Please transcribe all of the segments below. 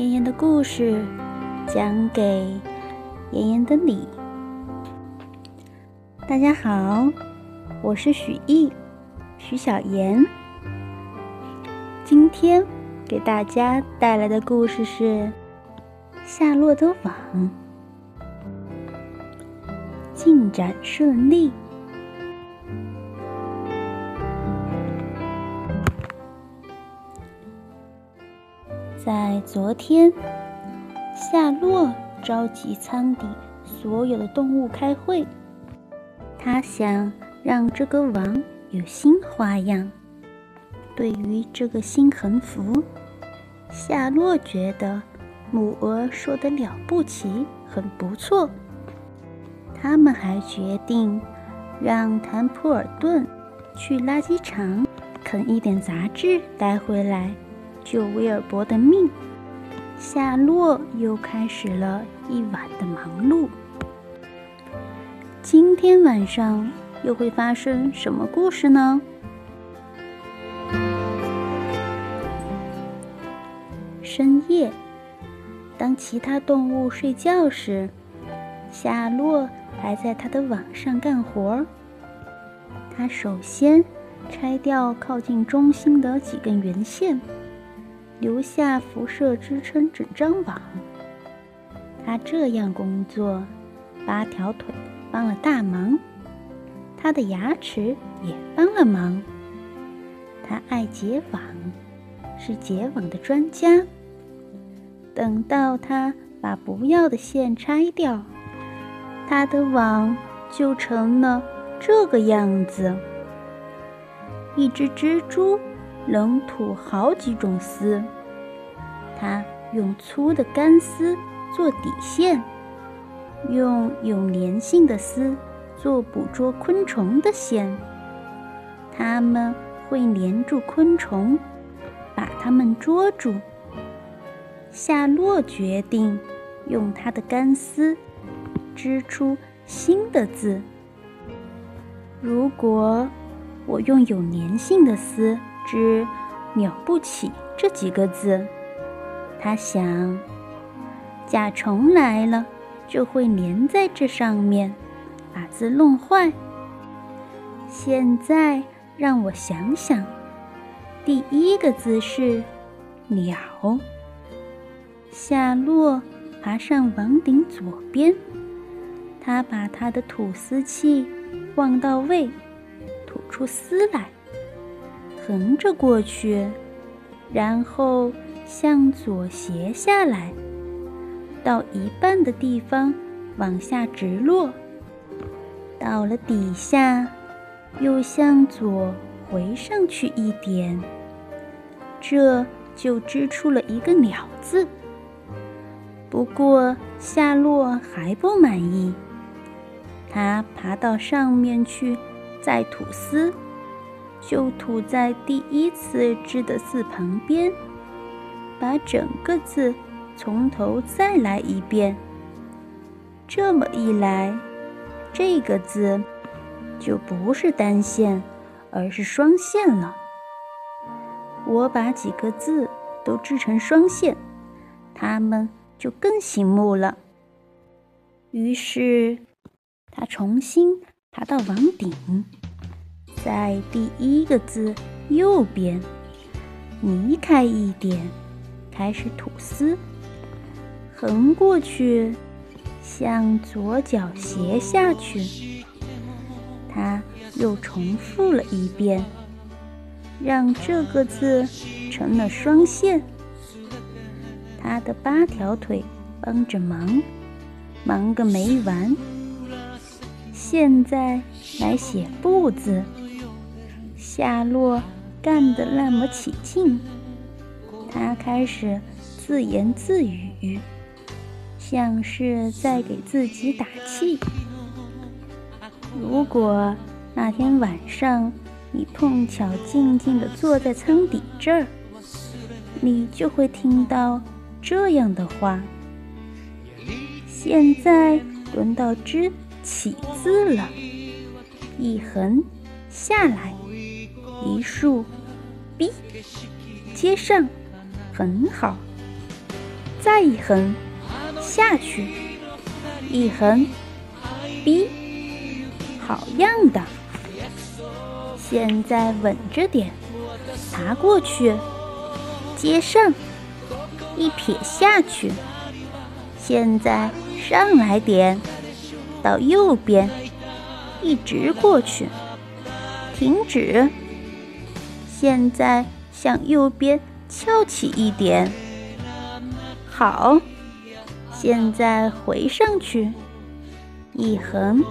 妍妍的故事讲给妍妍的你。大家好，我是许艺，许小妍。今天给大家带来的故事是《夏洛的网》，进展顺利。在昨天，夏洛召集舱底所有的动物开会。他想让这个网有新花样。对于这个新横幅，夏洛觉得母鹅说的了不起，很不错。他们还决定让坦普尔顿去垃圾场啃一点杂志带回来。救威尔伯的命，夏洛又开始了一晚的忙碌。今天晚上又会发生什么故事呢？深夜，当其他动物睡觉时，夏洛还在他的网上干活。他首先拆掉靠近中心的几根圆线。留下辐射支撑整张网。他这样工作，八条腿帮了大忙，他的牙齿也帮了忙。他爱结网，是结网的专家。等到他把不要的线拆掉，他的网就成了这个样子。一只蜘蛛。能吐好几种丝，它用粗的干丝做底线，用有粘性的丝做捕捉昆虫的线。它们会粘住昆虫，把它们捉住。夏洛决定用他的干丝织出新的字。如果我用有粘性的丝，之了不起这几个字，他想，甲虫来了就会粘在这上面，把字弄坏。现在让我想想，第一个字是鸟。夏洛爬上网顶左边，他把他的吐丝器放到位，吐出丝来。横着过去，然后向左斜下来，到一半的地方往下直落，到了底下又向左回上去一点，这就织出了一个“鸟”字。不过夏洛还不满意，他爬到上面去再吐丝。就吐在第一次织的字旁边，把整个字从头再来一遍。这么一来，这个字就不是单线，而是双线了。我把几个字都织成双线，它们就更醒目了。于是，他重新爬到网顶。在第一个字右边，移开一点，开始吐丝，横过去，向左脚斜下去。他又重复了一遍，让这个字成了双线。他的八条腿帮着忙，忙个没完。现在来写“不”字。夏洛干得那么起劲，他开始自言自语，像是在给自己打气。如果那天晚上你碰巧静静地坐在舱底这儿，你就会听到这样的话：“现在轮到之起字了，一横下来。”一竖，B，接上，很好。再一横，下去，一横，，B，，好样的！现在稳着点，爬过去，接上，一撇下去。现在上来点，到右边，一直过去，停止。现在向右边翘起一点。好，现在回上去，一横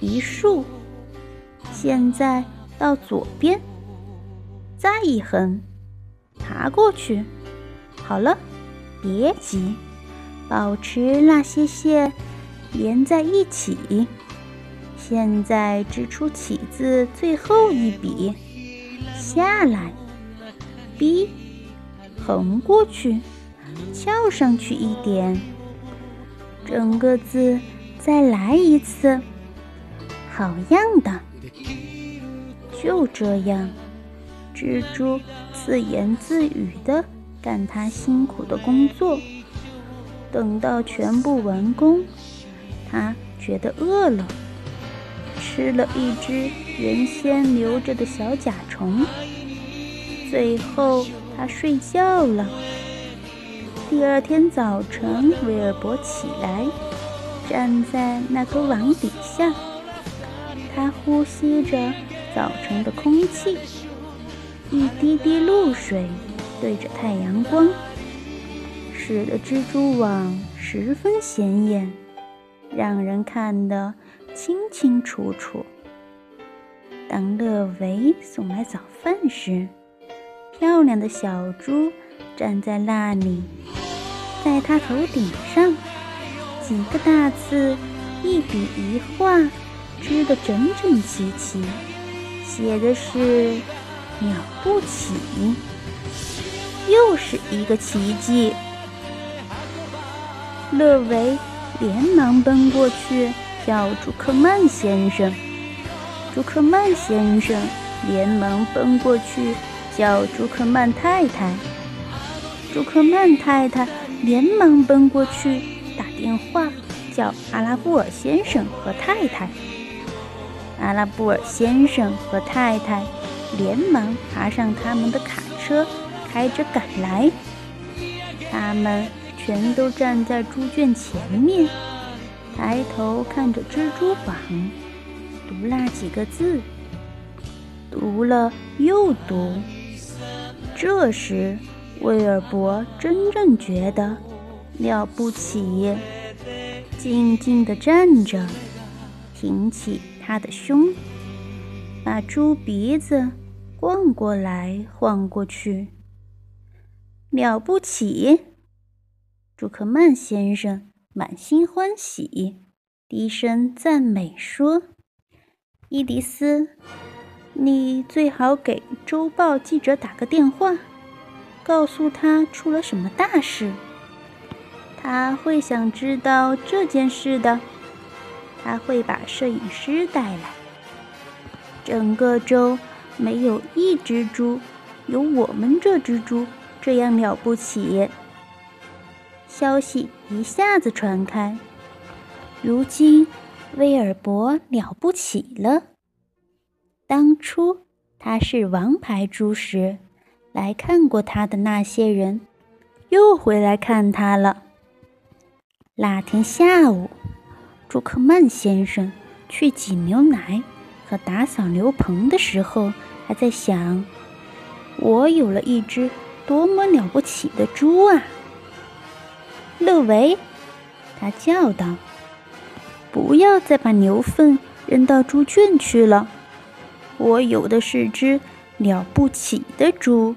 一竖。现在到左边，再一横，爬过去。好了，别急，保持那些线连在一起。现在织出起字最后一笔，下来，b，横过去。翘上去一点，整个字再来一次，好样的！就这样，蜘蛛自言自语地干他辛苦的工作。等到全部完工，他觉得饿了，吃了一只原先留着的小甲虫。最后，他睡觉了。第二天早晨，威尔伯起来，站在那个网底下，他呼吸着早晨的空气，一滴滴露水对着太阳光，使得蜘蛛网十分显眼，让人看得清清楚楚。当乐维送来早饭时，漂亮的小猪。站在那里，在他头顶上，几个大字，一笔一画，织得整整齐齐，写的是“了不起”，又是一个奇迹。乐维连忙奔过去叫朱克曼先生，朱克曼先生连忙奔过去叫朱克曼太太。朱克曼太太连忙奔过去打电话，叫阿拉布尔先生和太太。阿拉布尔先生和太太连忙爬上他们的卡车，开着赶来。他们全都站在猪圈前面，抬头看着蜘蛛网，读那几个字，读了又读。这时。威尔伯真正觉得了不起，静静地站着，挺起他的胸，把猪鼻子晃过来晃过去。了不起！朱克曼先生满心欢喜，低声赞美说：“伊迪丝，你最好给周报记者打个电话。”告诉他出了什么大事，他会想知道这件事的。他会把摄影师带来。整个州没有一只猪有我们这只猪这样了不起。消息一下子传开，如今威尔伯了不起了。当初他是王牌猪时。来看过他的那些人，又回来看他了。那天下午，朱克曼先生去挤牛奶和打扫牛棚的时候，还在想：我有了一只多么了不起的猪啊！乐维，他叫道：“不要再把牛粪扔到猪圈去了，我有的是只了不起的猪。”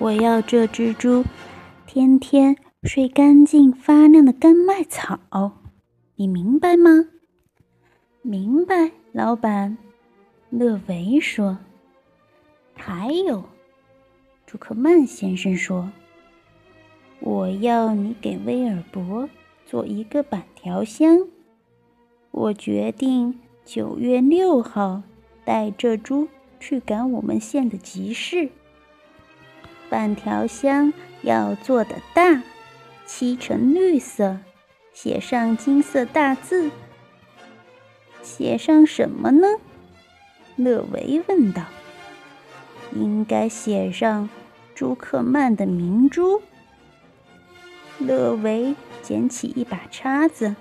我要这只猪天天睡干净发亮的干麦草，你明白吗？明白，老板。勒维说。还有，朱克曼先生说，我要你给威尔伯做一个板条箱。我决定九月六号带这猪去赶我们县的集市。半条箱要做的大，漆成绿色，写上金色大字。写上什么呢？勒维问道。应该写上朱克曼的明珠。勒维捡起一把叉子，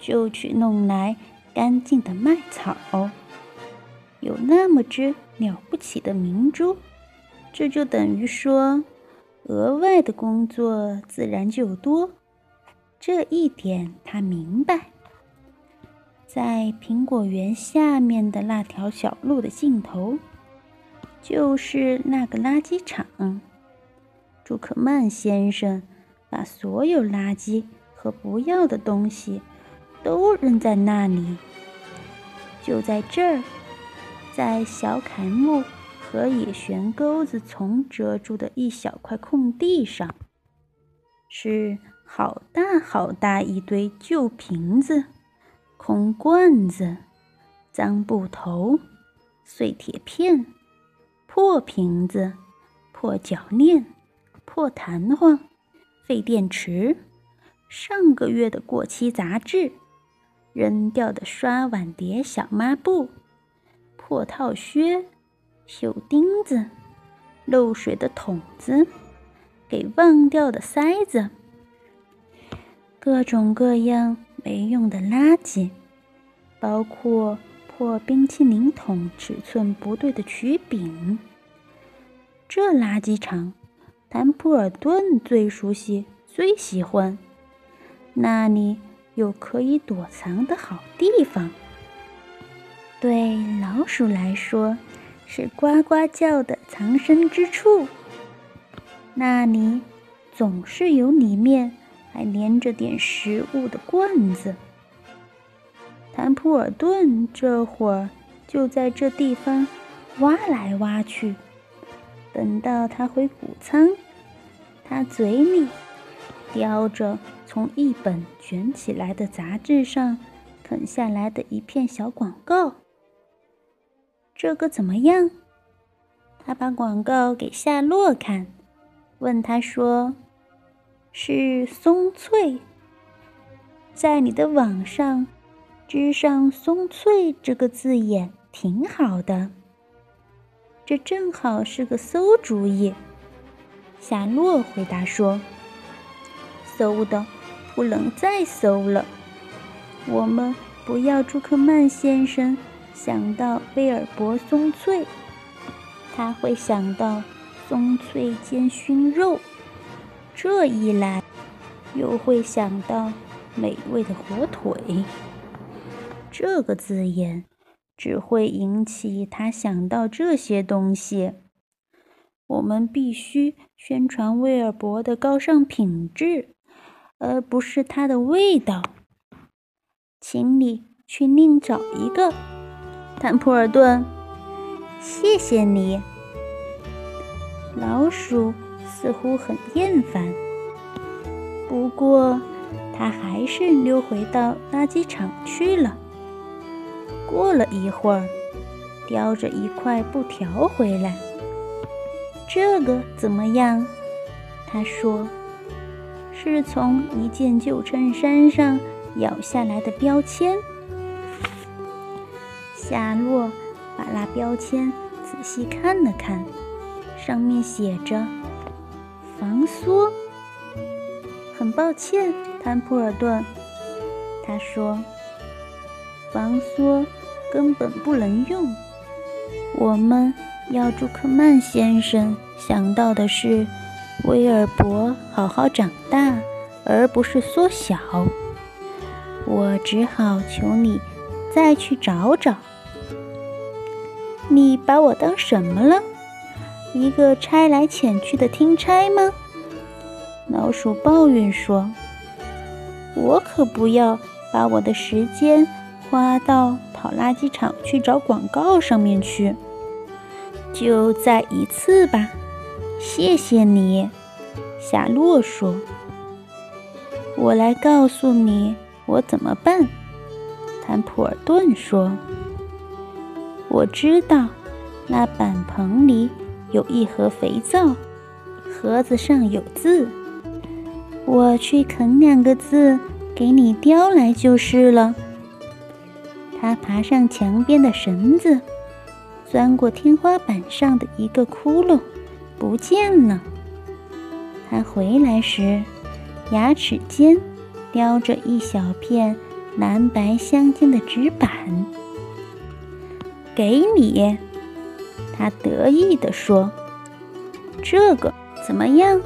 就去弄来干净的麦草。有那么只了不起的明珠，这就等于说，额外的工作自然就多。这一点他明白。在苹果园下面的那条小路的尽头，就是那个垃圾场。朱克曼先生。把所有垃圾和不要的东西都扔在那里。就在这儿，在小楷木和野悬钩子丛遮住的一小块空地上，是好大好大一堆旧瓶子、空罐子、脏布头、碎铁片、破瓶子、破脚链、破弹簧。废电池，上个月的过期杂志，扔掉的刷碗碟小抹布，破套靴，锈钉子，漏水的桶子，给忘掉的塞子，各种各样没用的垃圾，包括破冰淇淋桶尺寸不对的曲柄。这垃圾场。坦普尔顿最熟悉、最喜欢，那里有可以躲藏的好地方。对老鼠来说，是呱呱叫的藏身之处。那里总是有里面还连着点食物的罐子。坦普尔顿这会儿就在这地方挖来挖去。等到他回谷仓，他嘴里叼着从一本卷起来的杂志上啃下来的一片小广告。这个怎么样？他把广告给夏洛看，问他说：“是松脆，在你的网上织上‘松脆’这个字眼挺好的。”这正好是个馊主意，夏洛回答说：“馊的不能再搜了。我们不要朱克曼先生想到威尔伯松脆，他会想到松脆煎熏肉。这一来，又会想到美味的火腿。这个字眼。”只会引起他想到这些东西。我们必须宣传威尔伯的高尚品质，而不是它的味道。请你去另找一个，坦普尔顿。谢谢你。老鼠似乎很厌烦，不过它还是溜回到垃圾场去了。过了一会儿，叼着一块布条回来。这个怎么样？他说：“是从一件旧衬衫上咬下来的标签。”夏洛把那标签仔细看了看，上面写着“防缩”。很抱歉，坦普尔顿，他说：“防缩。”根本不能用。我们要朱克曼先生想到的是威尔伯好好长大，而不是缩小。我只好求你再去找找。你把我当什么了？一个差来遣去的听差吗？老鼠抱怨说：“我可不要把我的时间。”花到跑垃圾场去找广告上面去，就再一次吧，谢谢你，夏洛说。我来告诉你我怎么办，坦普尔顿说。我知道那板棚里有一盒肥皂，盒子上有字。我去啃两个字，给你叼来就是了。他爬上墙边的绳子，钻过天花板上的一个窟窿，不见了。他回来时，牙齿间叼着一小片蓝白相间的纸板。给你，他得意地说：“这个怎么样？”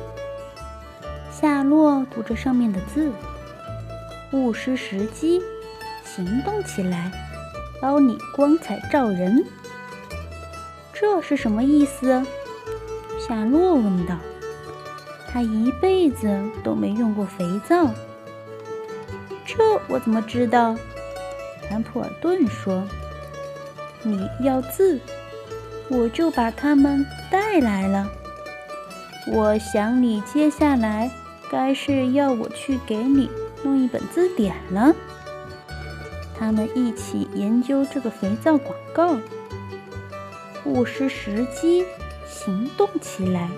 夏洛读着上面的字：“勿失时机，行动起来，包你光彩照人。”这是什么意思？夏洛问道。他一辈子都没用过肥皂，这我怎么知道？坦普尔顿说：“你要字，我就把它们带来了。我想你接下来该是要我去给你弄一本字典了。”他们一起研究这个肥皂广告，不失时机，行动起来，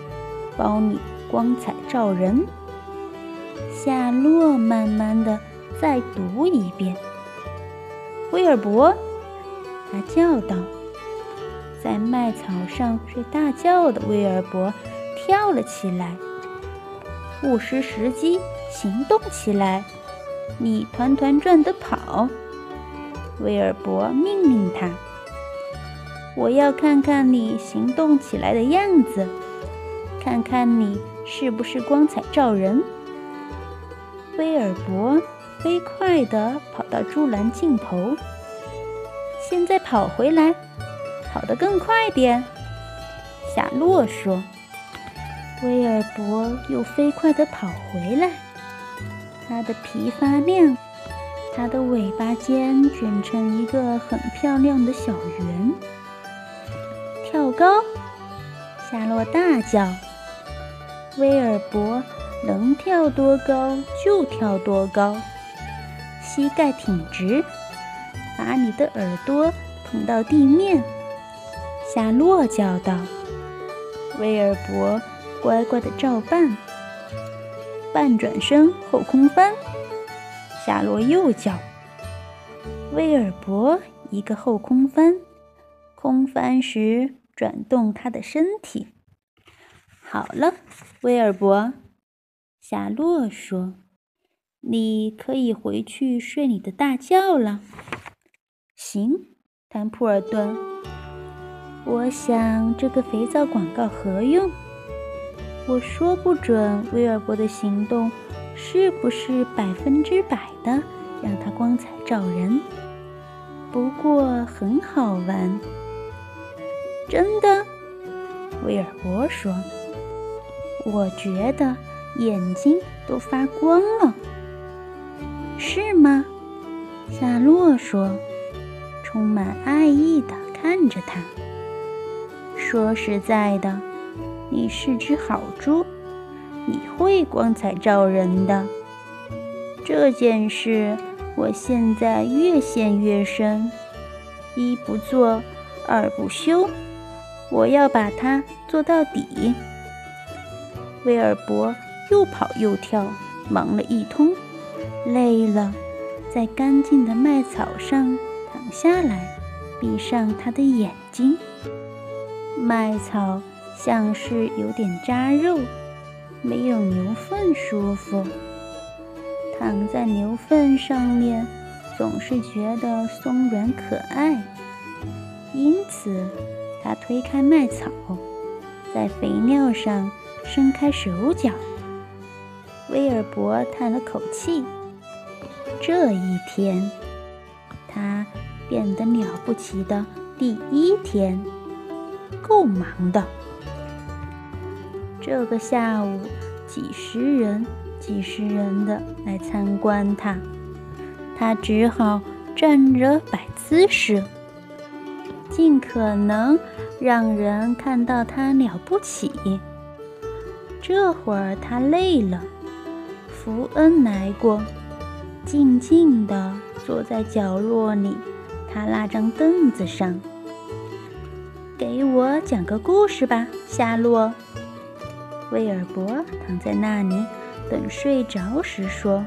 包你。光彩照人。夏洛慢慢的再读一遍。威尔伯，他叫道。在麦草上睡大觉的威尔伯跳了起来。不失时机，行动起来！你团团转的跑。威尔伯命令他。我要看看你行动起来的样子，看看你。是不是光彩照人？威尔伯飞快地跑到竹篮尽头，现在跑回来，跑得更快点。夏洛说。威尔伯又飞快地跑回来，他的皮发亮，他的尾巴尖卷成一个很漂亮的小圆。高！夏洛大叫。威尔伯能跳多高就跳多高，膝盖挺直，把你的耳朵捧到地面。夏洛叫道：“威尔伯乖乖的照办。”半转身后空翻，夏洛又叫：“威尔伯一个后空翻，空翻时转动他的身体。”好了，威尔伯，夏洛说：“你可以回去睡你的大觉了。”行，坦普尔顿。我想这个肥皂广告何用？我说不准威尔伯的行动是不是百分之百的让他光彩照人。不过很好玩。真的，威尔伯说。我觉得眼睛都发光了，是吗？夏洛说，充满爱意地看着他。说实在的，你是只好猪，你会光彩照人的。这件事我现在越陷越深，一不做二不休，我要把它做到底。威尔伯又跑又跳，忙了一通，累了，在干净的麦草上躺下来，闭上他的眼睛。麦草像是有点扎肉，没有牛粪舒服。躺在牛粪上面，总是觉得松软可爱，因此他推开麦草，在肥料上。伸开手脚，威尔伯叹了口气。这一天，他变得了不起的第一天，够忙的。这个下午，几十人、几十人的来参观他，他只好站着摆姿势，尽可能让人看到他了不起。这会儿他累了，福恩来过，静静地坐在角落里他那张凳子上。给我讲个故事吧，夏洛。威尔伯躺在那里，等睡着时说：“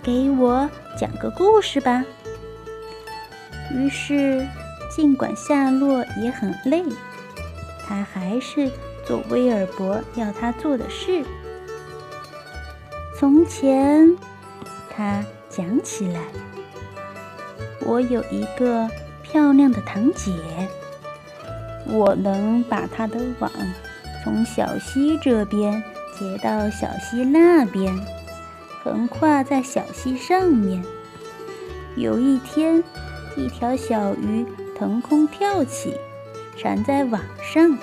给我讲个故事吧。”于是，尽管夏洛也很累，他还是做威尔伯要他做的事。从前，他讲起来：“我有一个漂亮的堂姐，我能把她的网从小溪这边。”接到小溪那边，横跨在小溪上面。有一天，一条小鱼腾空跳起，缠在网上。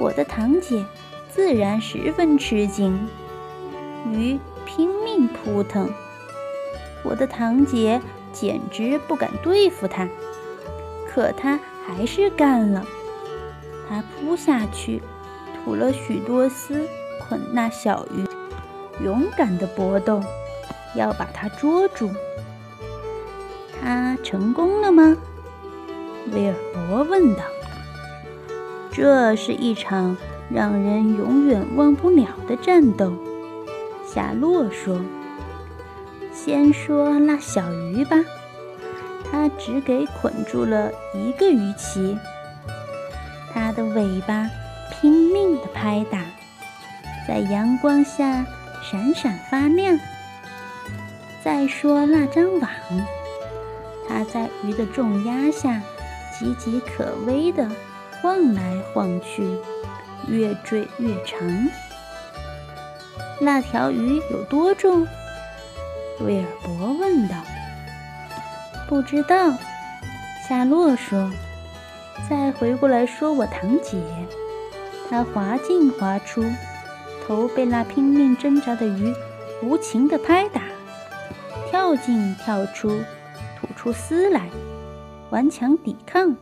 我的堂姐自然十分吃惊，鱼拼命扑腾，我的堂姐简直不敢对付它，可她还是干了。她扑下去，吐了许多丝。捆那小鱼，勇敢地搏斗，要把它捉住。他成功了吗？威尔伯问道。这是一场让人永远忘不了的战斗，夏洛说。先说那小鱼吧，它只给捆住了一个鱼鳍，它的尾巴拼命地拍打。在阳光下闪闪发亮。再说那张网，它在鱼的重压下岌岌可危地晃来晃去，越坠越长。那条鱼有多重？威尔伯问道。不知道，夏洛说。再回过来说我堂姐，她滑进滑出。头被那拼命挣扎的鱼无情地拍打，跳进跳出，吐出丝来，顽强抵抗。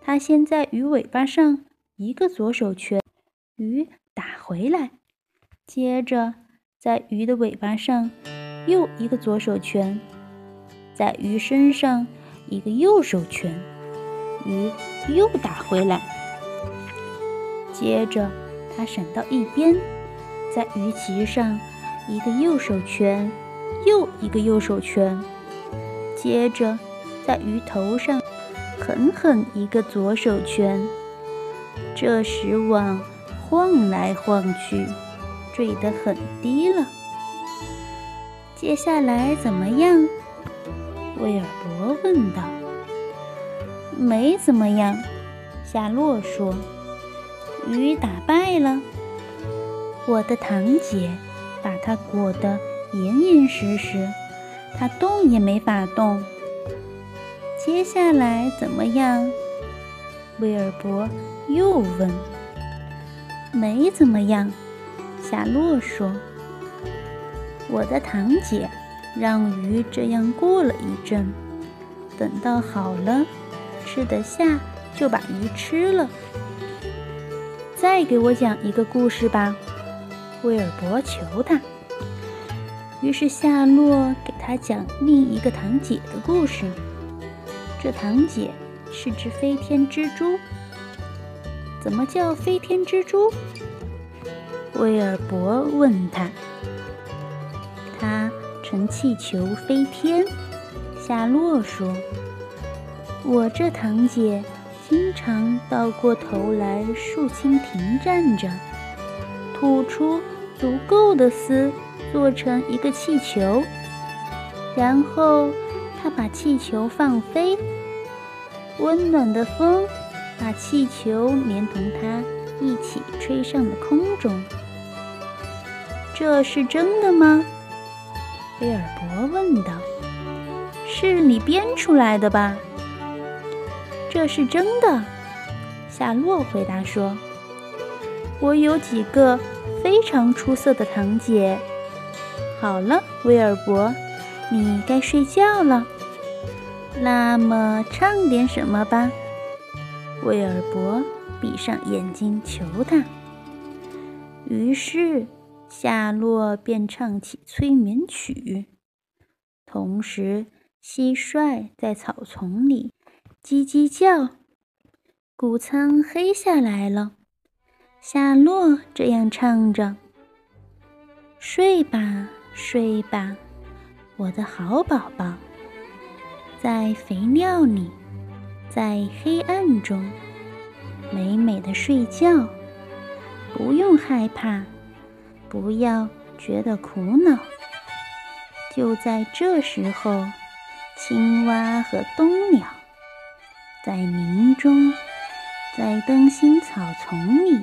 他先在鱼尾巴上一个左手拳，鱼打回来；接着在鱼的尾巴上又一个左手拳，在鱼身上一个右手拳，鱼又打回来。接着。他闪到一边，在鱼鳍上一个右手拳，又一个右手拳，接着在鱼头上狠狠一个左手拳。这时网晃来晃去，坠得很低了。接下来怎么样？威尔伯问道。没怎么样，夏洛说。鱼打败了我的堂姐，把它裹得严严实实，它动也没法动。接下来怎么样？威尔伯又问。没怎么样，夏洛说。我的堂姐让鱼这样过了一阵，等到好了，吃得下，就把鱼吃了。再给我讲一个故事吧，威尔伯求他。于是夏洛给他讲另一个堂姐的故事。这堂姐是只飞天蜘蛛。怎么叫飞天蜘蛛？威尔伯问他。他乘气球飞天。夏洛说：“我这堂姐。”经常倒过头来竖蜻蜓站着，吐出足够的丝做成一个气球，然后他把气球放飞，温暖的风把气球连同它一起吹上了空中。这是真的吗？威尔伯问道。是你编出来的吧？这是真的，夏洛回答说：“我有几个非常出色的堂姐。”好了，威尔伯，你该睡觉了。那么，唱点什么吧。威尔伯闭上眼睛求他。于是，夏洛便唱起催眠曲，同时，蟋蟀在草丛里。叽叽叫，谷仓黑下来了。夏洛这样唱着：“睡吧，睡吧，我的好宝宝，在肥料里，在黑暗中，美美的睡觉，不用害怕，不要觉得苦恼。就在这时候，青蛙和冬鸟在林中，在灯芯草丛里，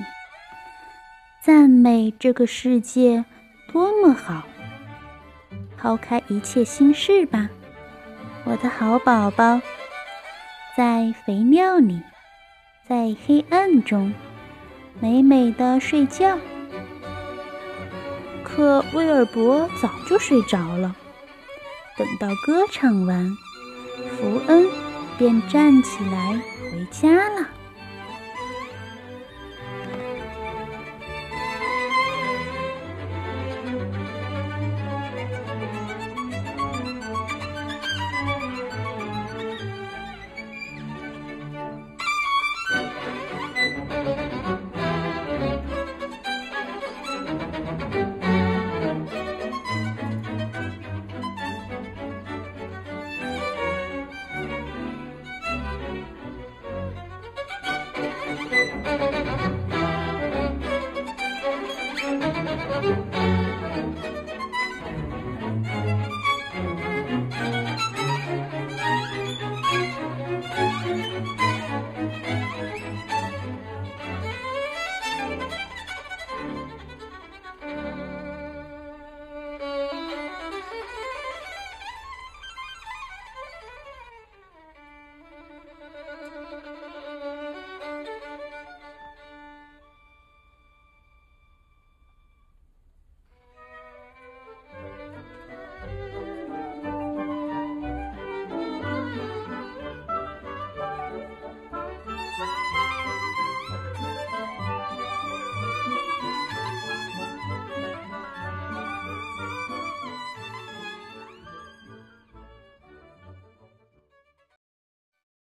赞美这个世界多么好。抛开一切心事吧，我的好宝宝，在肥料里，在黑暗中，美美的睡觉。可威尔伯早就睡着了。等到歌唱完，福恩便站起来回家了。